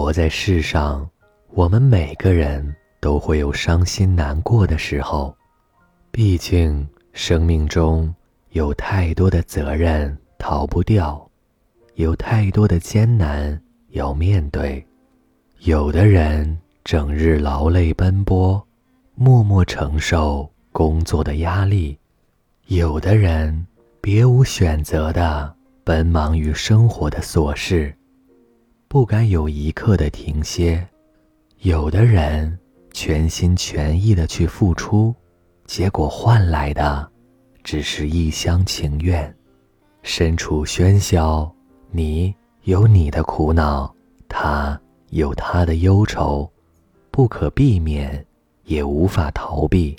活在世上，我们每个人都会有伤心难过的时候。毕竟，生命中有太多的责任逃不掉，有太多的艰难要面对。有的人整日劳累奔波，默默承受工作的压力；有的人别无选择的奔忙于生活的琐事。不敢有一刻的停歇，有的人全心全意的去付出，结果换来的只是一厢情愿。身处喧嚣，你有你的苦恼，他有他的忧愁，不可避免，也无法逃避。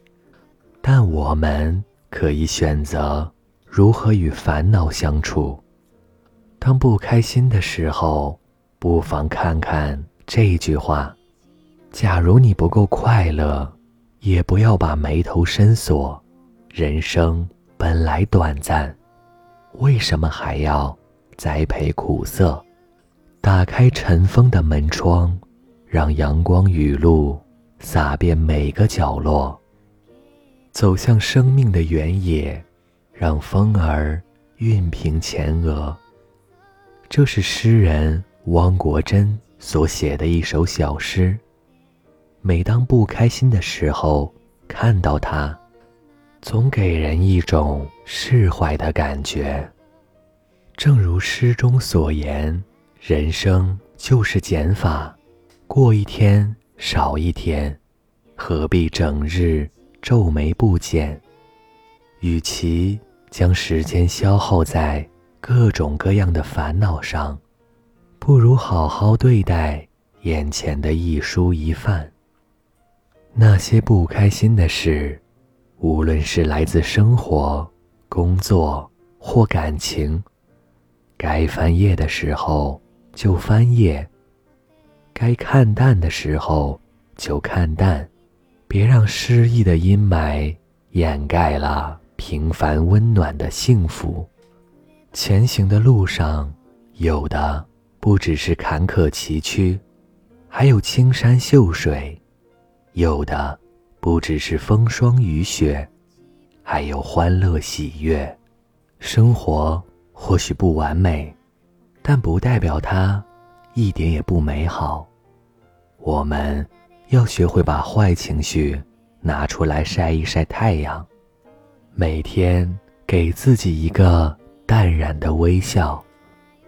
但我们可以选择如何与烦恼相处。当不开心的时候。不妨看看这句话：假如你不够快乐，也不要把眉头深锁。人生本来短暂，为什么还要栽培苦涩？打开尘封的门窗，让阳光雨露洒遍每个角落。走向生命的原野，让风儿熨平前额。这是诗人。汪国真所写的一首小诗。每当不开心的时候，看到它，总给人一种释怀的感觉。正如诗中所言，人生就是减法，过一天少一天，何必整日皱眉不减？与其将时间消耗在各种各样的烦恼上。不如好好对待眼前的一蔬一饭。那些不开心的事，无论是来自生活、工作或感情，该翻页的时候就翻页，该看淡的时候就看淡，别让失意的阴霾掩盖了平凡温暖的幸福。前行的路上，有的。不只是坎坷崎岖，还有青山秀水；有的不只是风霜雨雪，还有欢乐喜悦。生活或许不完美，但不代表它一点也不美好。我们要学会把坏情绪拿出来晒一晒太阳，每天给自己一个淡然的微笑。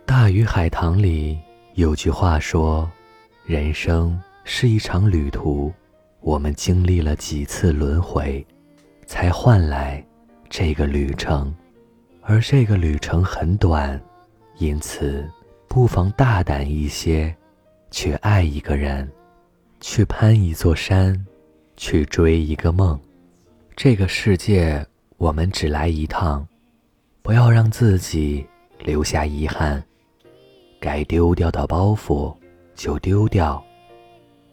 大鱼海棠里有句话说：“人生是一场旅途，我们经历了几次轮回，才换来这个旅程。而这个旅程很短，因此不妨大胆一些，去爱一个人，去攀一座山，去追一个梦。这个世界我们只来一趟，不要让自己留下遗憾。”该丢掉的包袱就丢掉，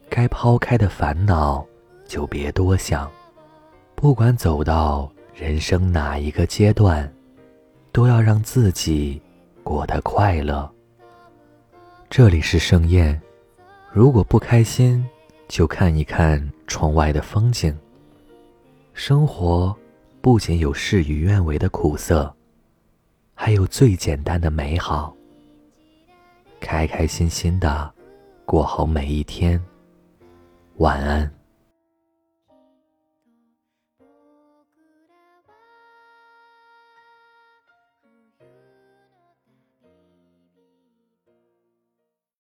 该抛开的烦恼就别多想。不管走到人生哪一个阶段，都要让自己过得快乐。这里是盛宴，如果不开心，就看一看窗外的风景。生活不仅有事与愿违的苦涩，还有最简单的美好。开开心心的过好每一天。晚安。